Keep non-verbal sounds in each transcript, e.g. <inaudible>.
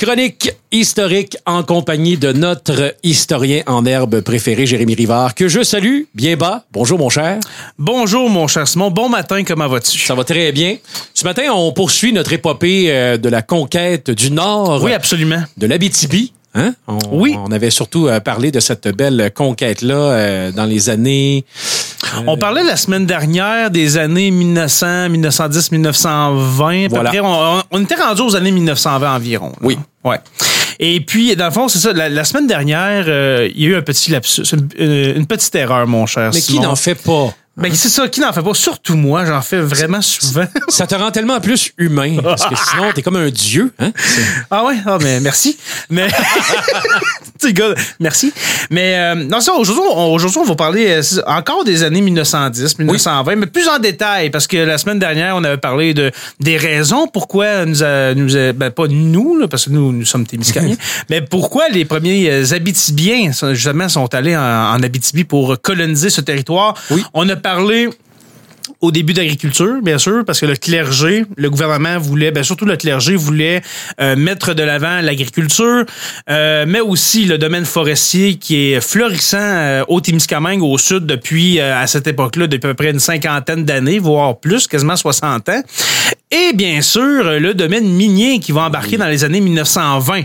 Chronique historique en compagnie de notre historien en herbe préféré, Jérémy Rivard, que je salue bien bas. Bonjour, mon cher. Bonjour, mon cher Simon. Bon matin, comment vas-tu? Ça va très bien. Ce matin, on poursuit notre épopée euh, de la conquête du Nord. Oui, absolument. De l'Abitibi. Hein? On, Oui. On avait surtout euh, parlé de cette belle conquête-là euh, dans les années. On parlait la semaine dernière des années 1900, 1910, 1920. À peu Voilà. près. On, était rendu aux années 1920 environ. là. Oui. Ouais. Et puis, dans le fond, c'est ça. La, la semaine dernière, euh, il y a eu un petit lapsus, une, euh, une petite erreur, mon cher Mais qui n'en fait pas? Ben, c'est ça, qui n'en fait pas? Surtout moi, j'en fais vraiment souvent. Ça te rend tellement plus humain. Parce que sinon, t'es comme un dieu. Hein? Ah ouais, ah mais merci. Mais <laughs> tu gars, merci. Mais euh, non ça aujourd'hui on, on va parler euh, encore des années 1910, 1920, mais plus en détail parce que la semaine dernière on avait parlé de des raisons pourquoi nous a, nous a- ben pas nous là, parce que nous nous sommes Témiscaminais, <laughs> mais pourquoi les premiers euh, Abitibiens justement sont allés en, en Abitibi pour coloniser ce territoire. Oui. On a parlé au début d'agriculture, bien sûr, parce que le clergé, le gouvernement voulait, ben surtout le clergé voulait euh, mettre de l'avant l'agriculture, euh, mais aussi le domaine forestier qui est florissant euh, au Témiscamingue au sud depuis à cette époque-là depuis à peu près une cinquantaine d'années, voire plus, quasiment 60 ans. Et bien sûr, le domaine minier qui va embarquer dans les années 1920.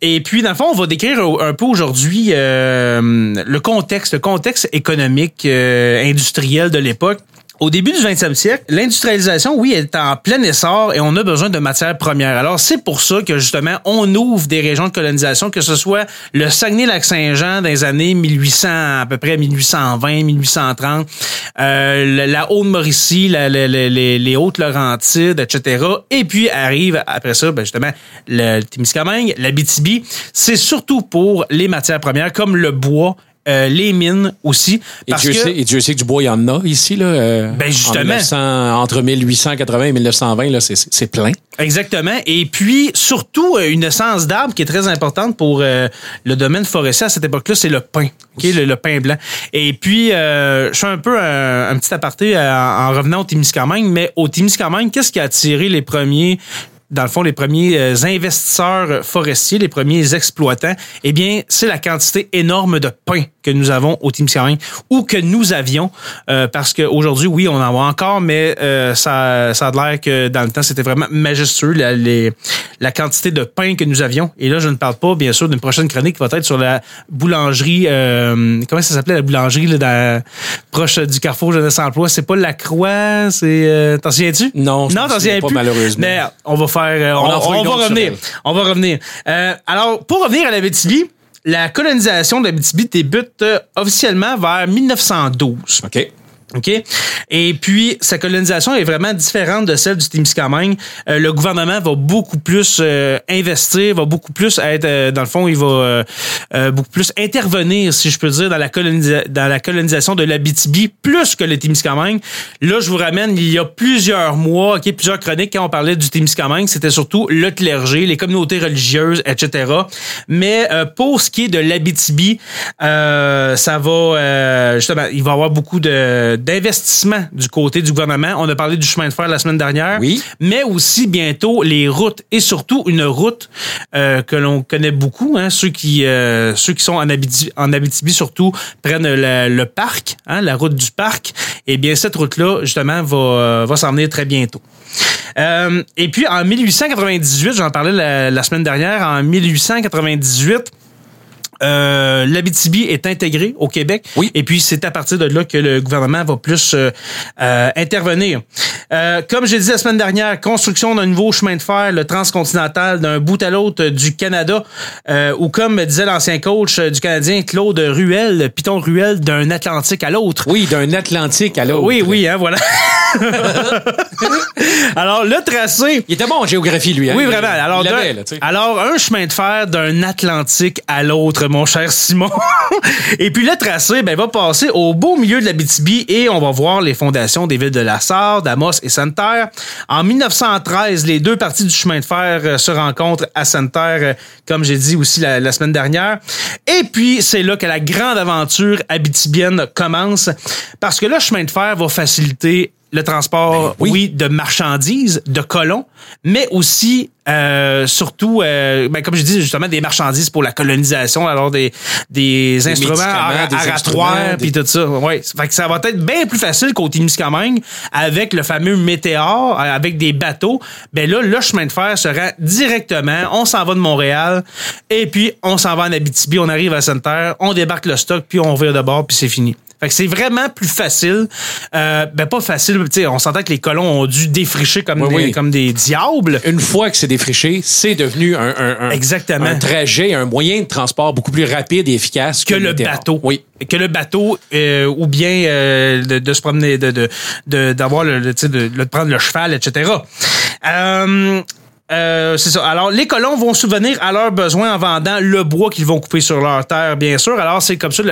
Et puis, dans le fond, on va décrire un peu aujourd'hui euh, le contexte, le contexte économique, euh, industriel de l'époque. Au début du 20e siècle, l'industrialisation, oui, est en plein essor et on a besoin de matières premières. Alors, c'est pour ça que, justement, on ouvre des régions de colonisation, que ce soit le Saguenay-Lac-Saint-Jean dans les années 1800, à peu près 1820, 1830, euh, la, Haute-Mauricie, les, les Hautes-Laurentides, etc. Et puis, arrive, après ça, ben, justement, le Témiscamingue, l'Abitibi. C'est surtout pour les matières premières, comme le bois, euh, les mines aussi. Et Parce Dieu, que, sait, et Dieu sait que du bois, il y en a ici. Là, euh, Ben, justement. en 1900 entre 1880 et 1920, là, c'est, c'est plein. Exactement. Et puis, surtout, euh, une essence d'arbre qui est très importante pour euh, le domaine forestier à cette époque-là, c'est le pin. ok, le, le pin blanc. Et puis, euh, je fais un peu un, un petit aparté euh, en revenant au Témiscamingue, mais au Témiscamingue, qu'est-ce qui a attiré les premiers dans le fond, les premiers investisseurs forestiers, les premiers exploitants, eh bien, c'est la quantité énorme de pin que nous avons au Témiscamingue ou que nous avions, euh, parce qu'aujourd'hui, oui, on en voit encore, mais euh, ça, ça a l'air que dans le temps, c'était vraiment majestueux, la, les- la quantité de pain que nous avions. Et là, je ne parle pas, bien sûr, d'une prochaine chronique qui va être sur la boulangerie, euh, comment ça s'appelait la boulangerie là, dans, proche du Carrefour Jeunesse Emploi? C'est pas la Croix, c'est... Euh, t'en souviens-tu? Non, je non, t'en souviens pas, plus. malheureusement. Mais on va faire... euh, on, on va revenir. On va revenir. Euh, alors, pour revenir à l'Abitibi, la colonisation de débute euh, officiellement vers 1912. OK. OK? Et puis, sa colonisation est vraiment différente de celle du Témiscamingue. Euh, le gouvernement va beaucoup plus euh, investir, va beaucoup plus être, euh, dans le fond, il va euh, euh, beaucoup plus intervenir, si je peux dire, dans la, dans la colonisation de l'Abitibi, plus que le Témiscamingue. Là, je vous ramène, il y a plusieurs mois, OK, plusieurs chroniques, quand on parlait du Témiscamingue, c'était surtout le clergé, les communautés religieuses, etc. Mais euh, pour ce qui est de l'Abitibi, ça va, justement, il va y avoir beaucoup de d'investissement du côté du gouvernement. On a parlé du chemin de fer la semaine dernière. Oui. Mais aussi bientôt les routes et surtout une route euh, que l'on connaît beaucoup. Hein, ceux qui euh, ceux qui sont en Abitibi, en Abitibi surtout prennent le, le parc, hein, la route du parc. Et bien cette route-là justement va va s'en venir très bientôt. Euh, et puis en 1898, j'en parlais la, la semaine dernière, en 1898. Euh, l'Abitibi est intégré au Québec. Oui. Et puis, c'est à partir de là que le gouvernement va plus euh, euh, intervenir. Euh, comme j'ai dit la semaine dernière, construction d'un nouveau chemin de fer, le transcontinental, d'un bout à l'autre du Canada, euh, ou comme disait l'ancien coach du Canadien, Claude Ruel, Piton Ruel, d'un Atlantique à l'autre. Oui, d'un Atlantique à l'autre. Oui, oui, hein, voilà. <laughs> Alors, le tracé, Il était bon en géographie, lui. Hein? oui, vraiment. Alors, alors, un chemin de fer d'un Atlantique à l'autre, mon cher Simon. <laughs> et puis, le tracé, ben, va passer au beau milieu de la BTB et on va voir les fondations des villes de La Sarre, d'Amos et Sainte-Terre. En 1913, les deux parties du chemin de fer euh, se rencontrent à Sainte-Terre, euh, comme j'ai dit aussi la, la semaine dernière. Et puis, c'est là que la grande aventure abitibienne commence parce que le chemin de fer va faciliter le transport, Ben oui. oui. de marchandises, de colons, mais aussi, euh, surtout, euh, ben, comme je dis, justement, des marchandises pour la colonisation, alors des, des, instruments des aratoires, instruments, puis tout ça. Ouais. Fait que ça va être bien plus facile qu'au Témiscamingue avec le fameux météore, euh, avec des bateaux. Ben là, le chemin de fer se rend directement. On s'en va de Montréal et puis on s'en va en Abitibi. On arrive à Sainte-Terre, on débarque le stock, puis on vire de bord, puis c'est fini. Fait que c'est vraiment plus facile. Euh, ben pas facile, tu sais, on s'entend que les colons ont dû défricher comme, Oui, des, oui. comme des diables. Une fois que c'est défriché, c'est devenu un, un- un- Exactement. un trajet, un moyen de transport beaucoup plus rapide et efficace que le bateau. Oui. Que le bateau, euh, ou bien euh, de, de se promener, de de- de- d'avoir le, de, de prendre le cheval, etc. Euh, euh, c'est ça. Alors, les colons vont subvenir à leurs besoins en vendant le bois qu'ils vont couper sur leur terre, bien sûr. Alors, c'est comme ça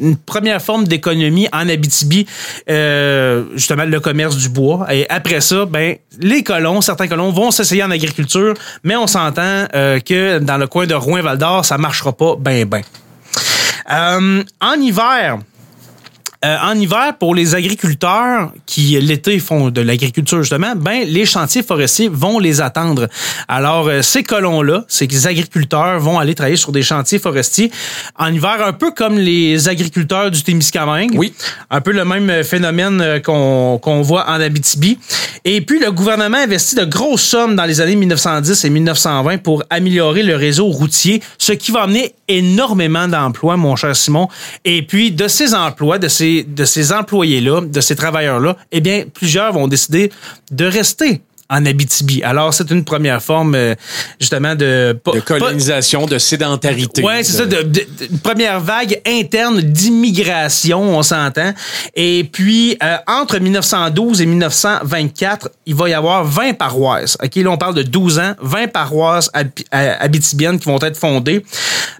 une première forme d'économie en Abitibi, euh, justement le commerce du bois. Et après ça, ben les colons, certains colons vont s'essayer en agriculture, mais on s'entend euh, que dans le coin de Rouen-Val d'Or, ça marchera pas ben ben. En hiver, euh, en hiver, pour les agriculteurs qui l'été font de l'agriculture justement, ben les chantiers forestiers vont les attendre. Alors euh, ces colons-là, ces agriculteurs vont aller travailler sur des chantiers forestiers en hiver, un peu comme les agriculteurs du Témiscamingue. Oui. Un peu le même phénomène euh, qu'on qu'on voit en Abitibi. Et puis le gouvernement investit de grosses sommes dans les années 1910 et 1920 pour améliorer le réseau routier, ce qui va amener énormément d'emplois, mon cher Simon. Et puis de ces emplois, de ces de ces employés-là, de ces travailleurs-là, eh bien plusieurs vont décider de rester en Abitibi. Alors c'est une première forme euh, justement de De pas- colonisation, de sédentarité. Ouais, c'est ça, De- de, une première vague interne d'immigration, on s'entend. Et puis, euh, entre 1912 et 1924, il va y avoir 20 paroisses. OK, là, on parle de 12 ans, 20 paroisses abitibiennes qui vont être fondées.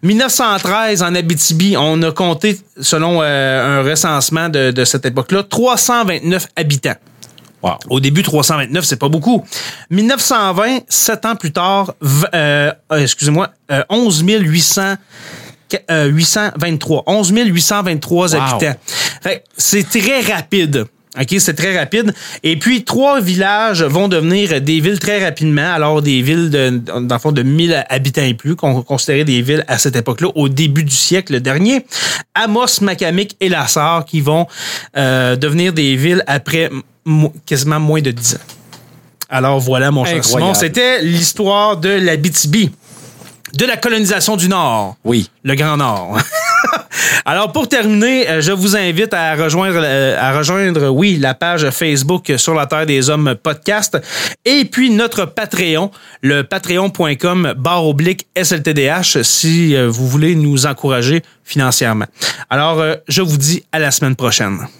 1913, en Abitibi, on a compté, selon euh, un recensement de, de cette époque-là, 329 habitants. Wow. Au début, 329, c'est pas beaucoup. 1920, sept ans plus tard, euh, euh, excusez-moi, euh, 11 800 euh, 823. 11 823 Wow. habitants. Fait que c'est très rapide. OK, c'est très rapide. Et puis, trois villages vont devenir des villes très rapidement. Alors, des villes de, dans le fond, de 1000 habitants et plus, qu'on considérait des villes à cette époque-là, au début du siècle dernier. Amos, Macamic et Lassar, qui vont euh, devenir des villes après quasiment moins de 10 ans. Alors, voilà, mon cher. Simon. C'était l'histoire de la BTB, de la colonisation du Nord Oui. le Grand Nord. <laughs> Alors pour terminer, euh, je vous invite à rejoindre euh, à rejoindre oui, la page Facebook sur la Terre des Hommes podcast et puis notre Patreon, le patreon.com barre oblique SLTDH si euh, vous voulez nous encourager financièrement. Alors je vous dis à la semaine prochaine.